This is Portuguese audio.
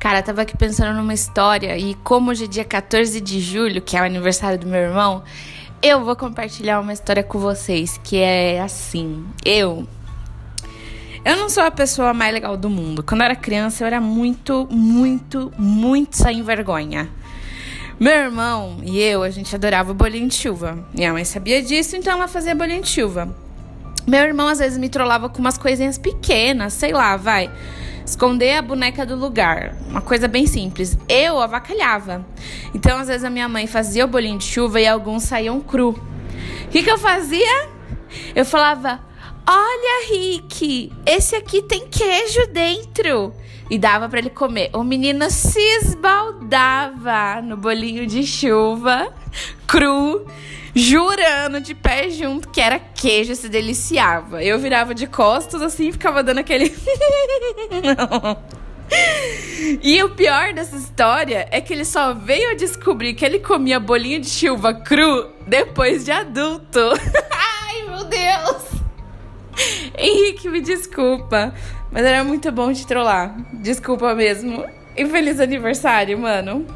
Cara, tava aqui pensando numa história e como hoje é dia 14 de julho, que é o aniversário do meu irmão, eu vou compartilhar uma história com vocês que é assim. Eu eu não sou a pessoa mais legal do mundo. Quando eu era criança, eu era muito, muito, muito sem vergonha. Meu irmão e eu, a gente adorava bolinho de chuva. Minha mãe sabia disso, então ela fazia bolinho de chuva. Meu irmão às vezes me trollava com umas coisinhas pequenas, sei lá, vai esconder a boneca do lugar. Uma coisa bem simples. Eu avacalhava. Então, às vezes, a minha mãe fazia o bolinho de chuva e alguns saíam cru. O que, que eu fazia? Eu falava: Olha, Rick, esse aqui tem queijo dentro. E dava para ele comer. O menino se esbaldava no bolinho de chuva, cru jurando de pé junto que era queijo, se deliciava. Eu virava de costas assim e ficava dando aquele. E o pior dessa história é que ele só veio a descobrir que ele comia bolinho de chuva cru depois de adulto. Ai, meu Deus! Henrique, me desculpa, mas era muito bom te trollar. Desculpa mesmo. E feliz aniversário, mano.